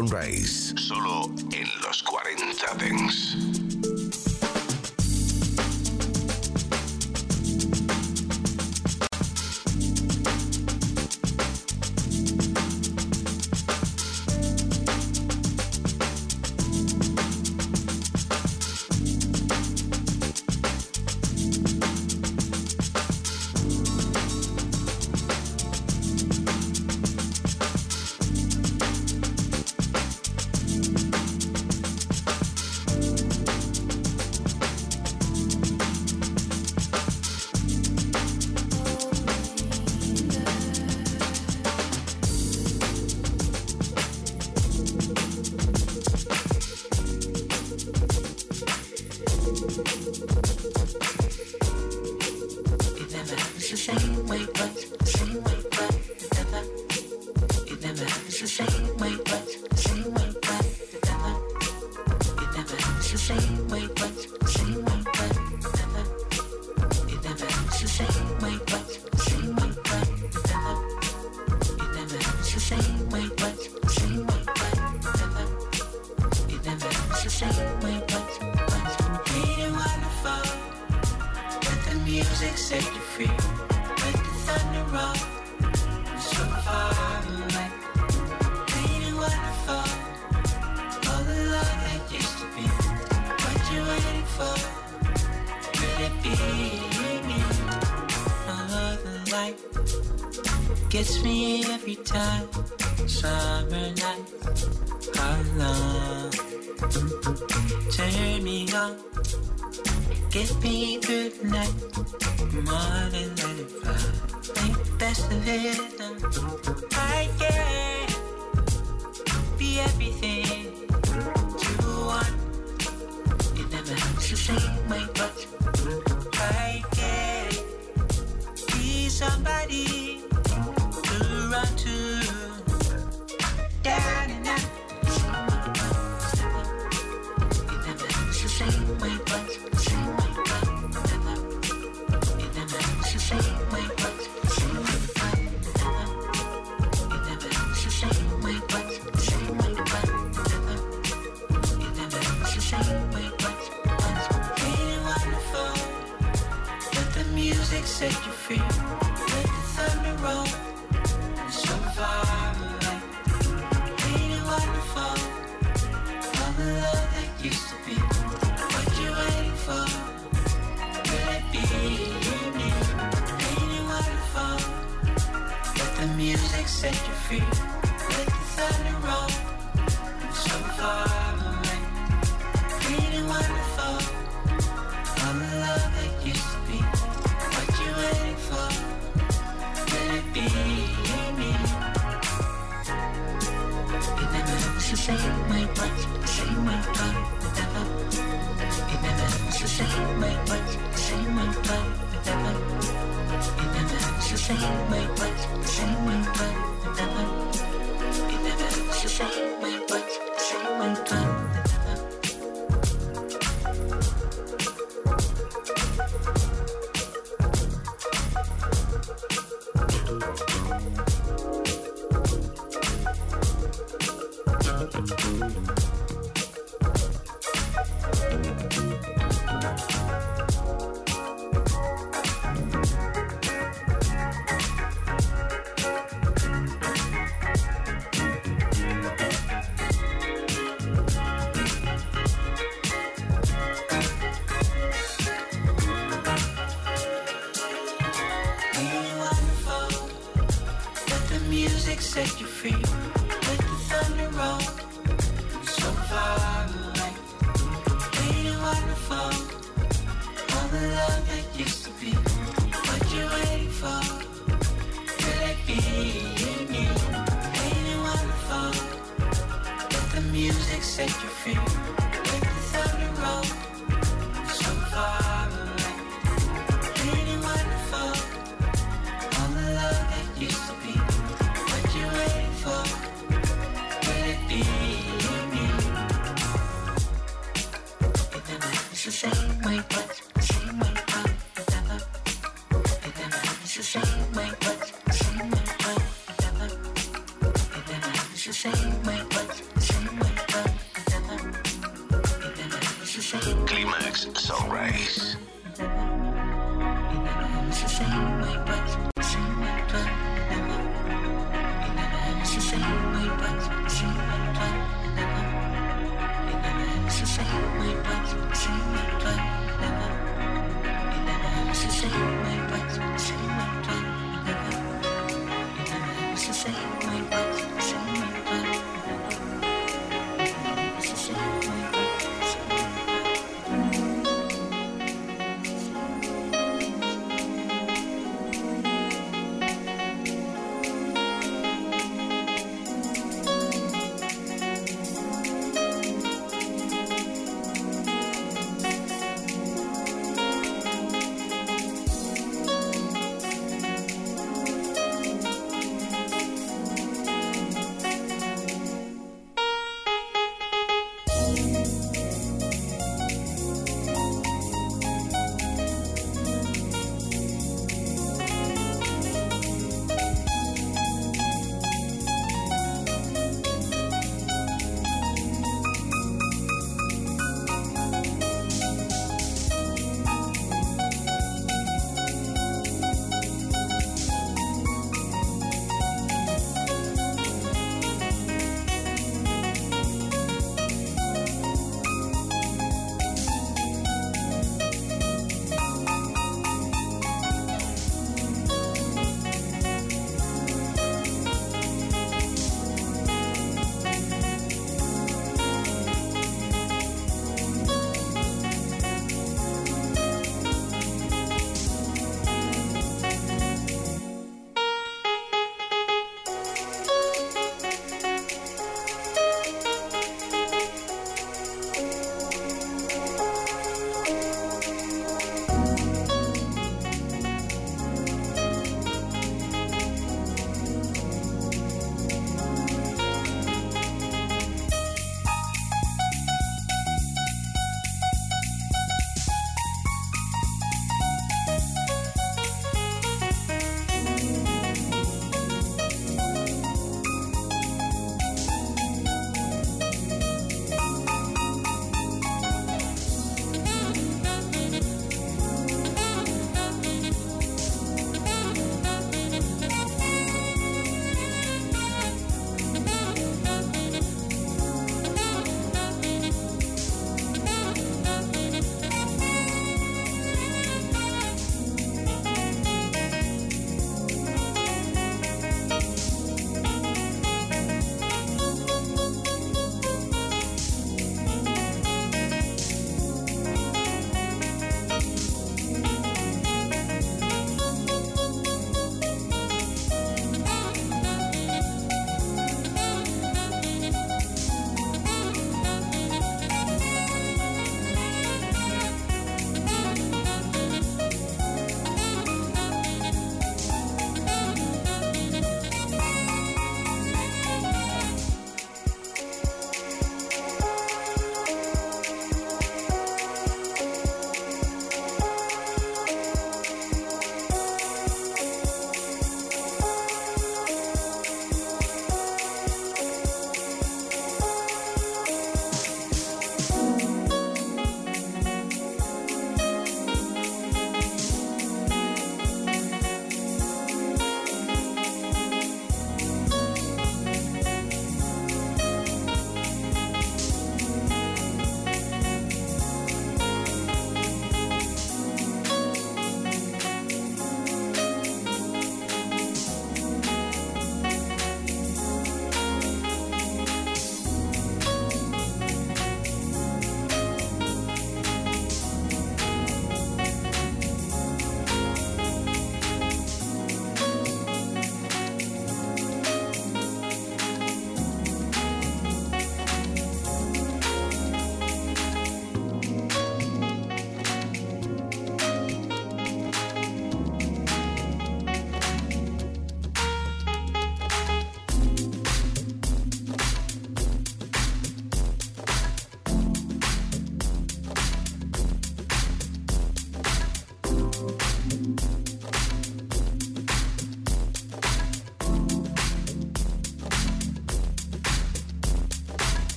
Sunrise. Give me good night, more than 95. Ain't best of it. set you free Let the thunder roll. So far away, feeling wonderful. I'm the love that used to be. What you waiting for? Will it be me? It never looks the same way, but the same my but never. It never looks the same way, but the same my but. Same way, but same way, but it never, it never, it's the same. feet.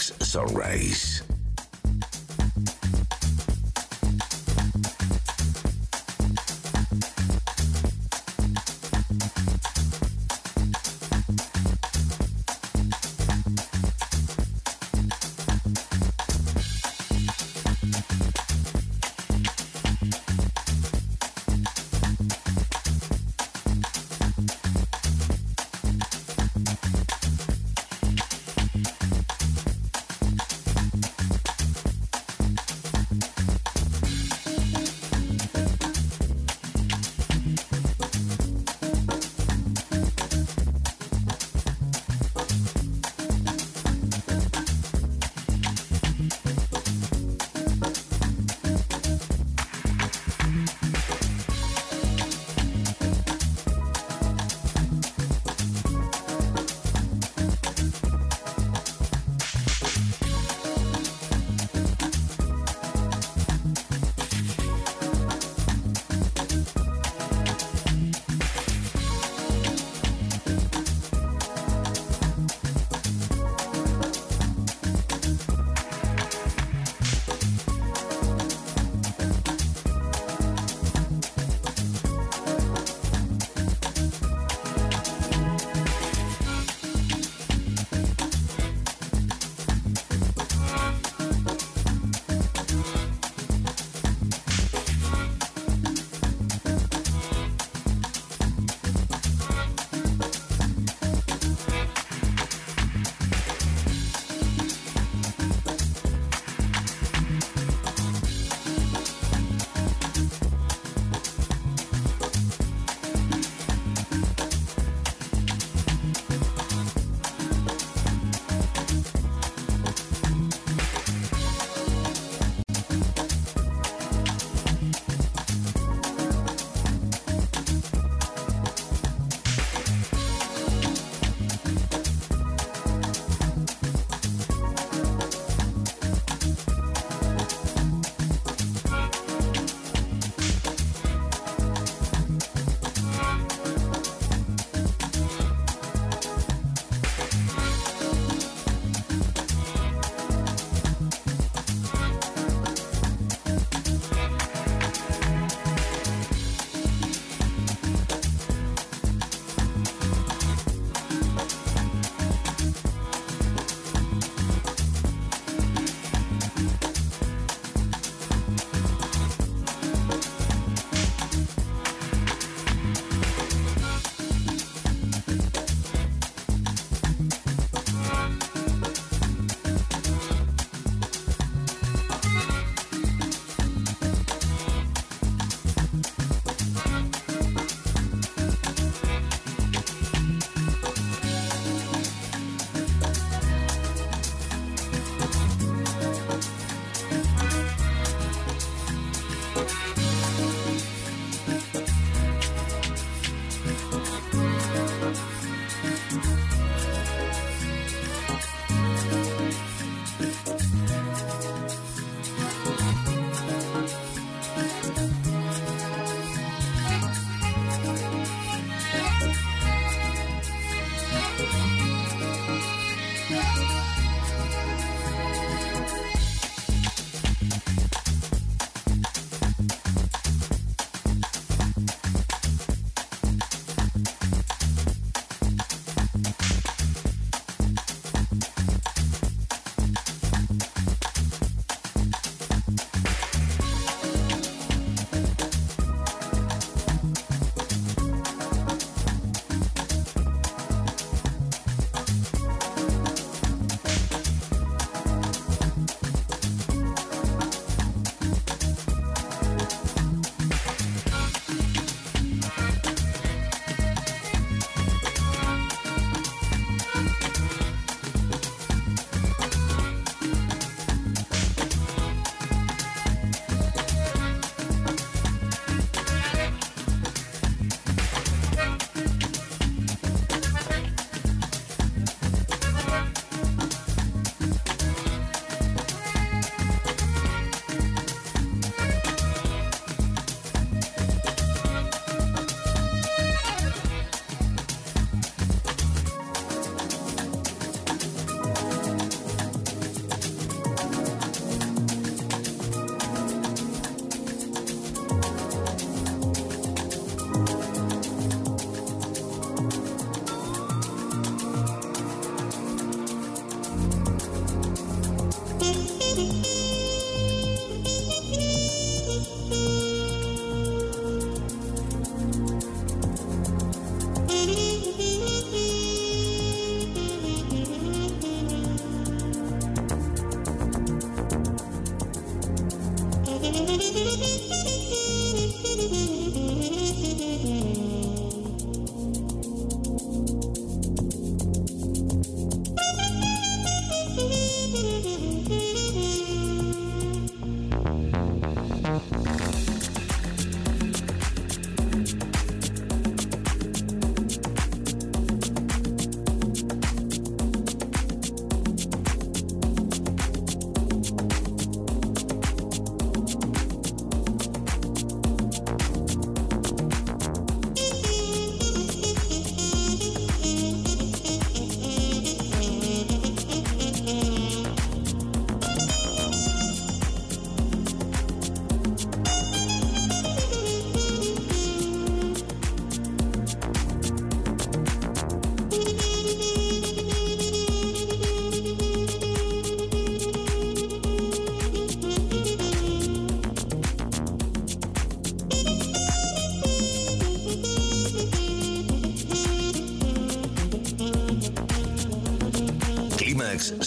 Sunrise.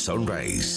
Sunrise.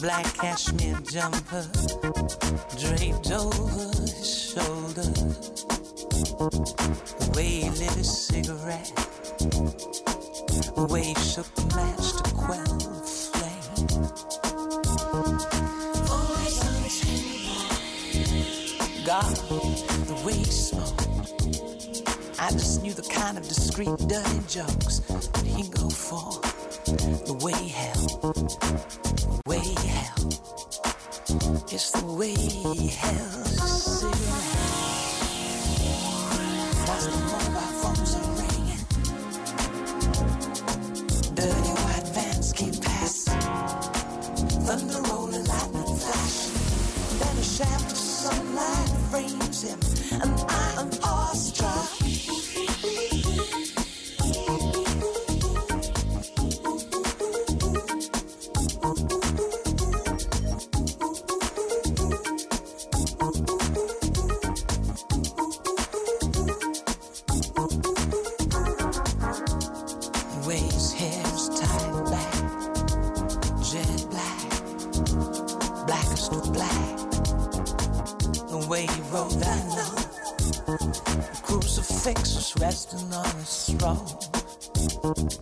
Black cashmere jumper draped over his shoulder. The way he lit a cigarette, the way he shook the match to quell the flame. God, the way he smoked. I just knew the kind of discreet, dirty jokes that he go for. The way he held, the way. It's the way he his cigarette. The mobile phones are ringing, dirty white vans keep passing, thunder lightning. Then a shaft of sunlight frames him, and I am awestruck. That note, the crucifix was resting on his throne.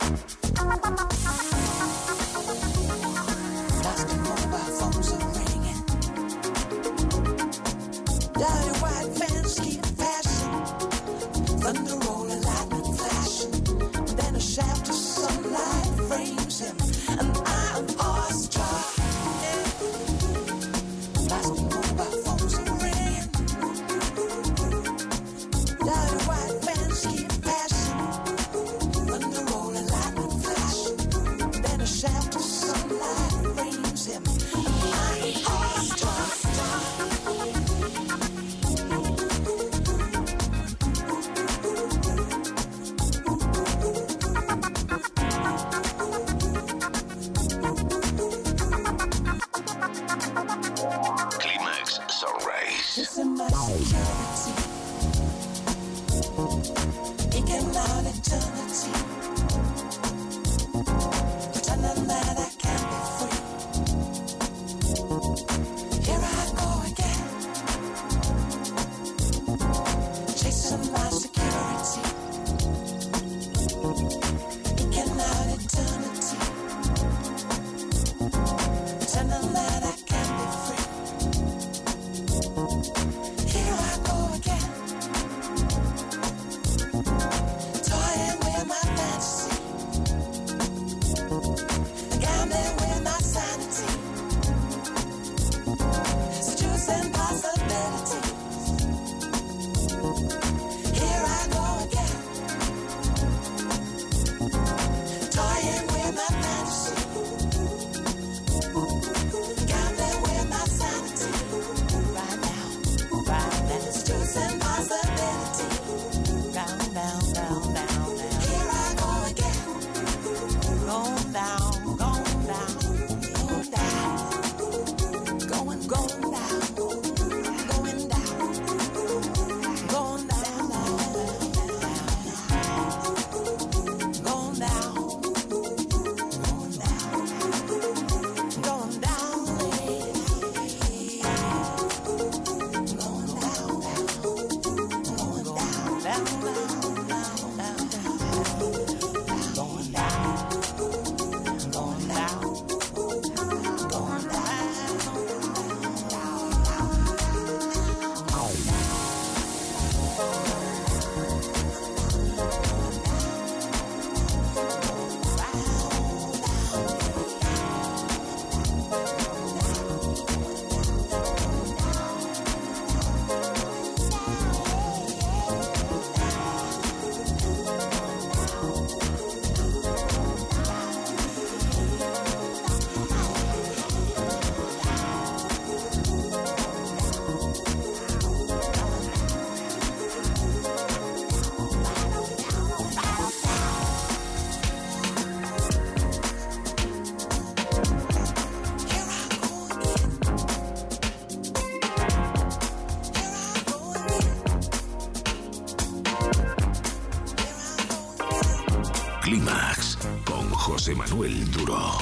Clímax con José Manuel Duro.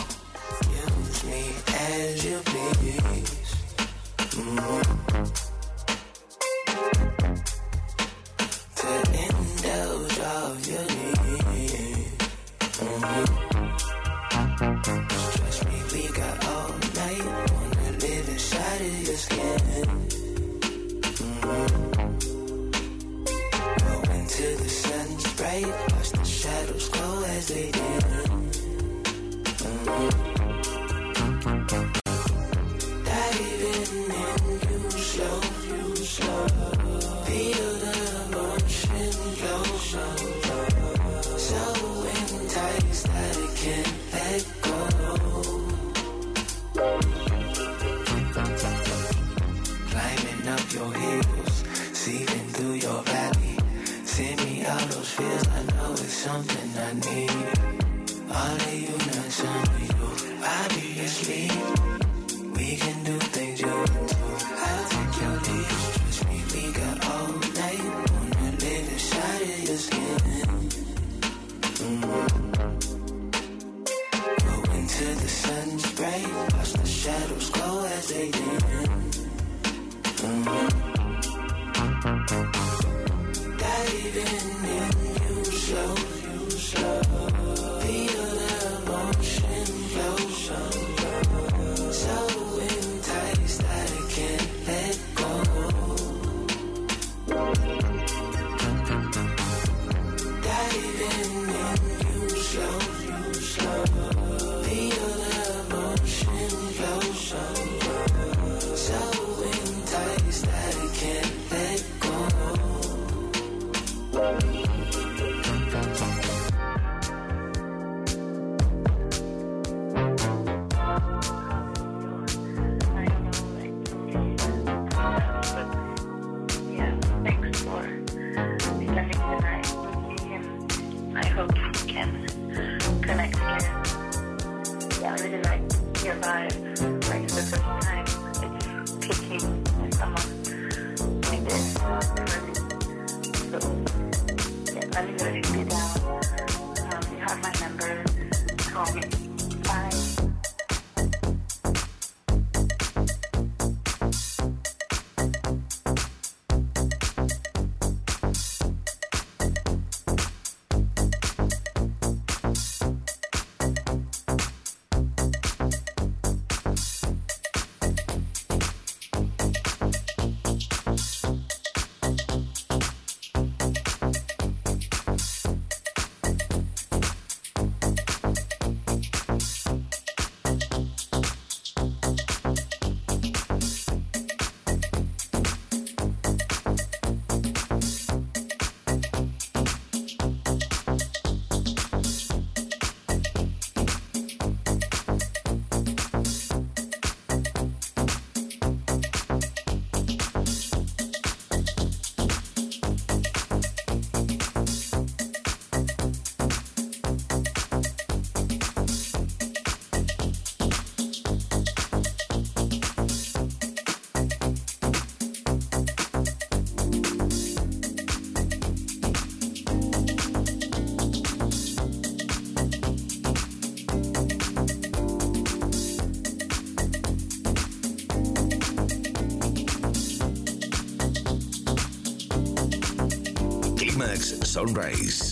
Sunrise.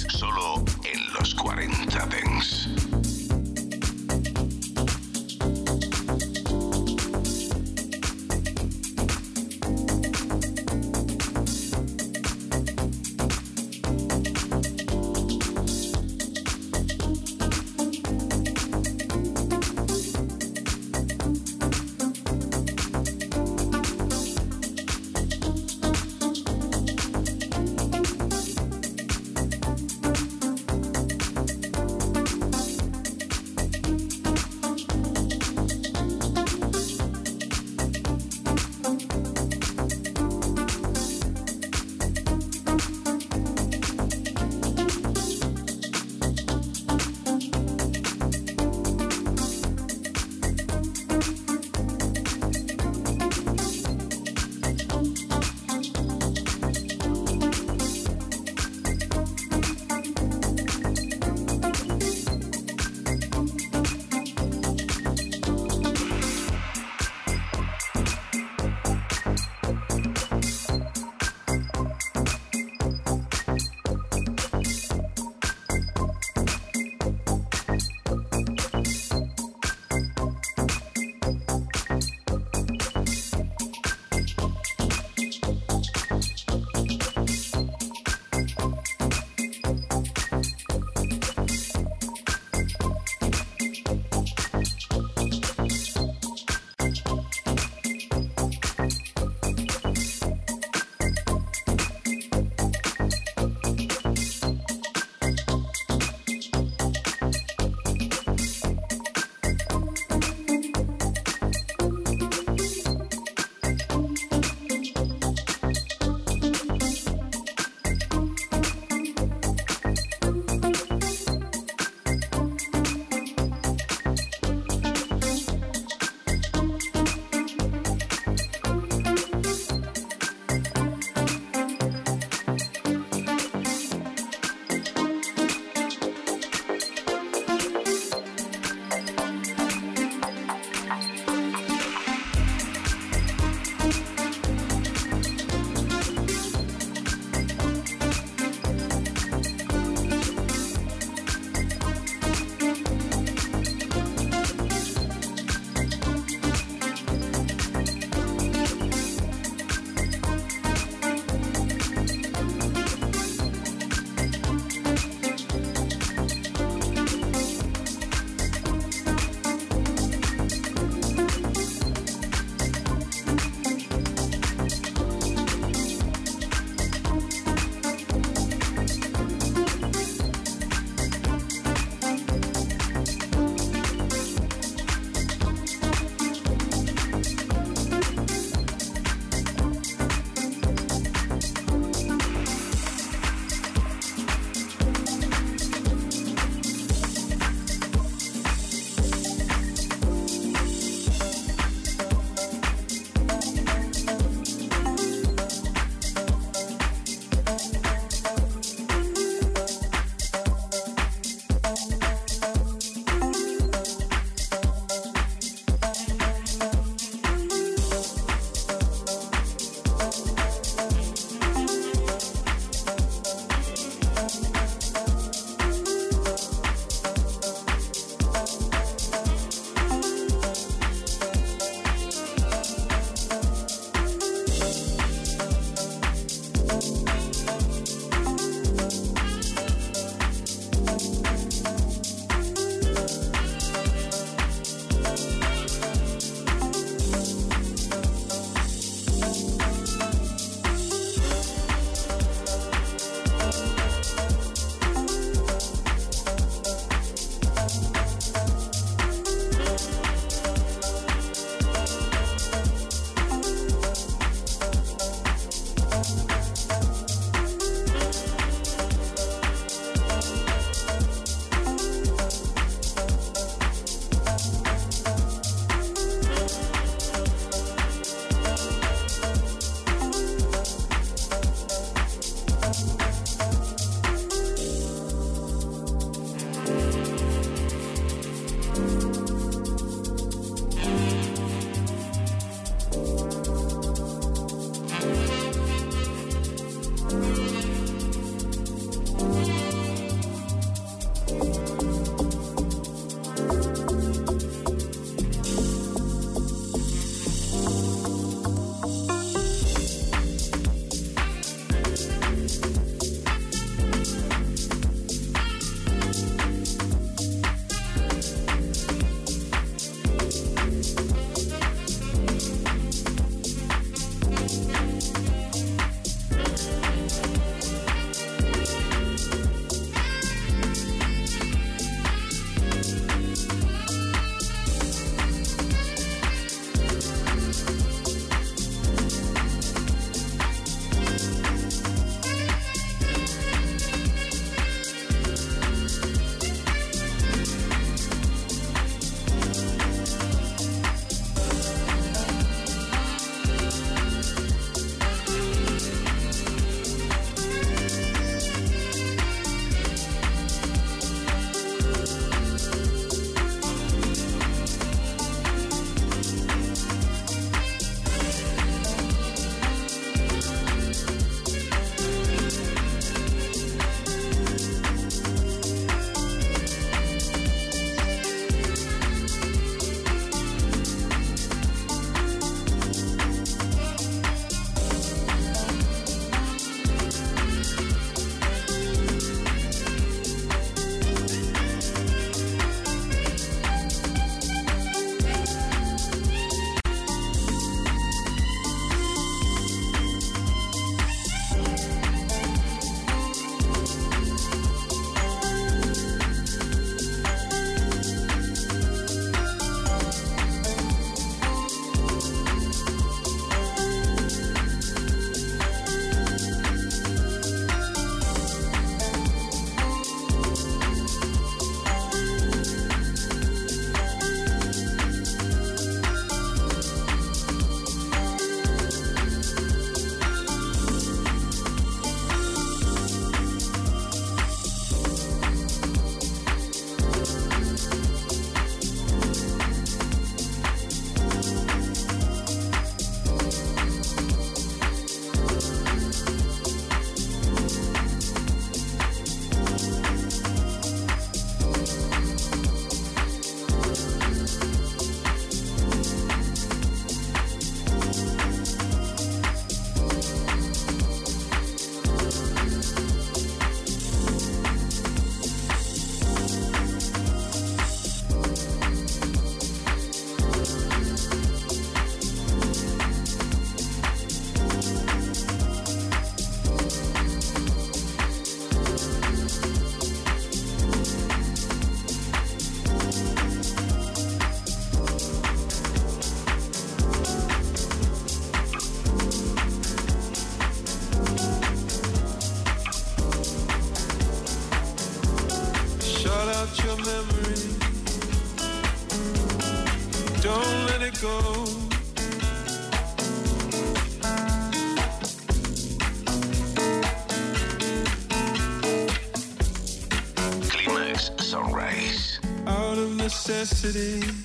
city.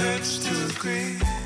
hurts to agree.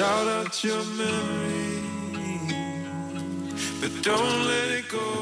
Shout out your memory, but don't let it go.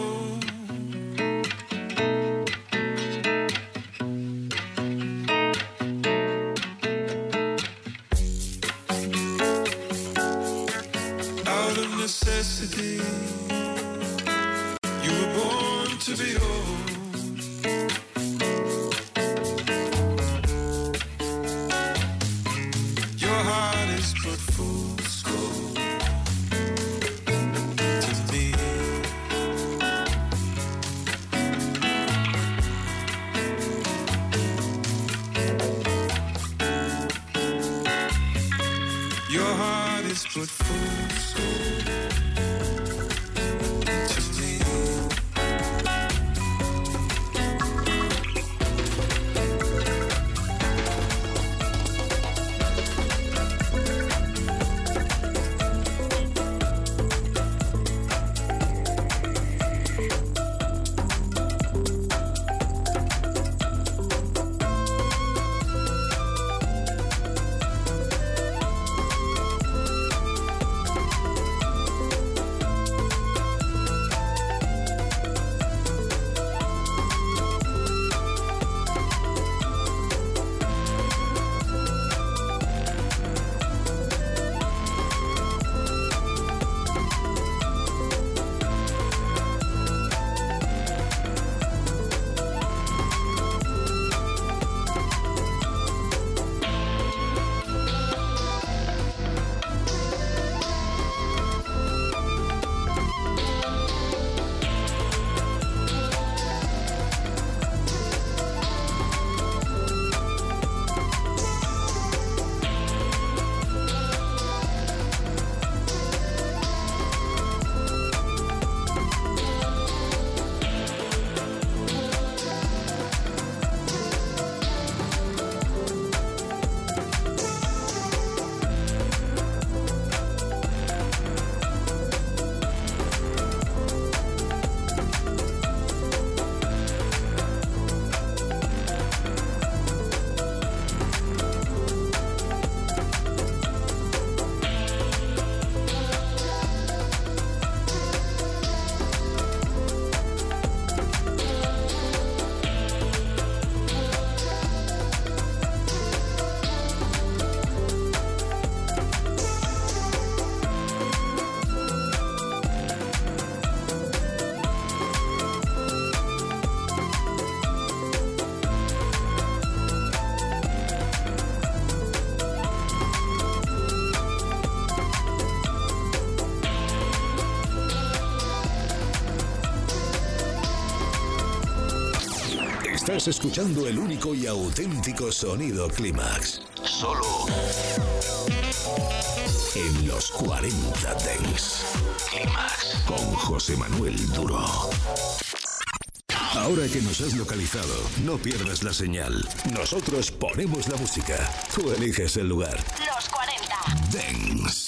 escuchando el único y auténtico sonido Climax. Solo en los 40 Dents. Climax con José Manuel Duro. Ahora que nos has localizado, no pierdas la señal. Nosotros ponemos la música. Tú eliges el lugar. Los 40 Dents.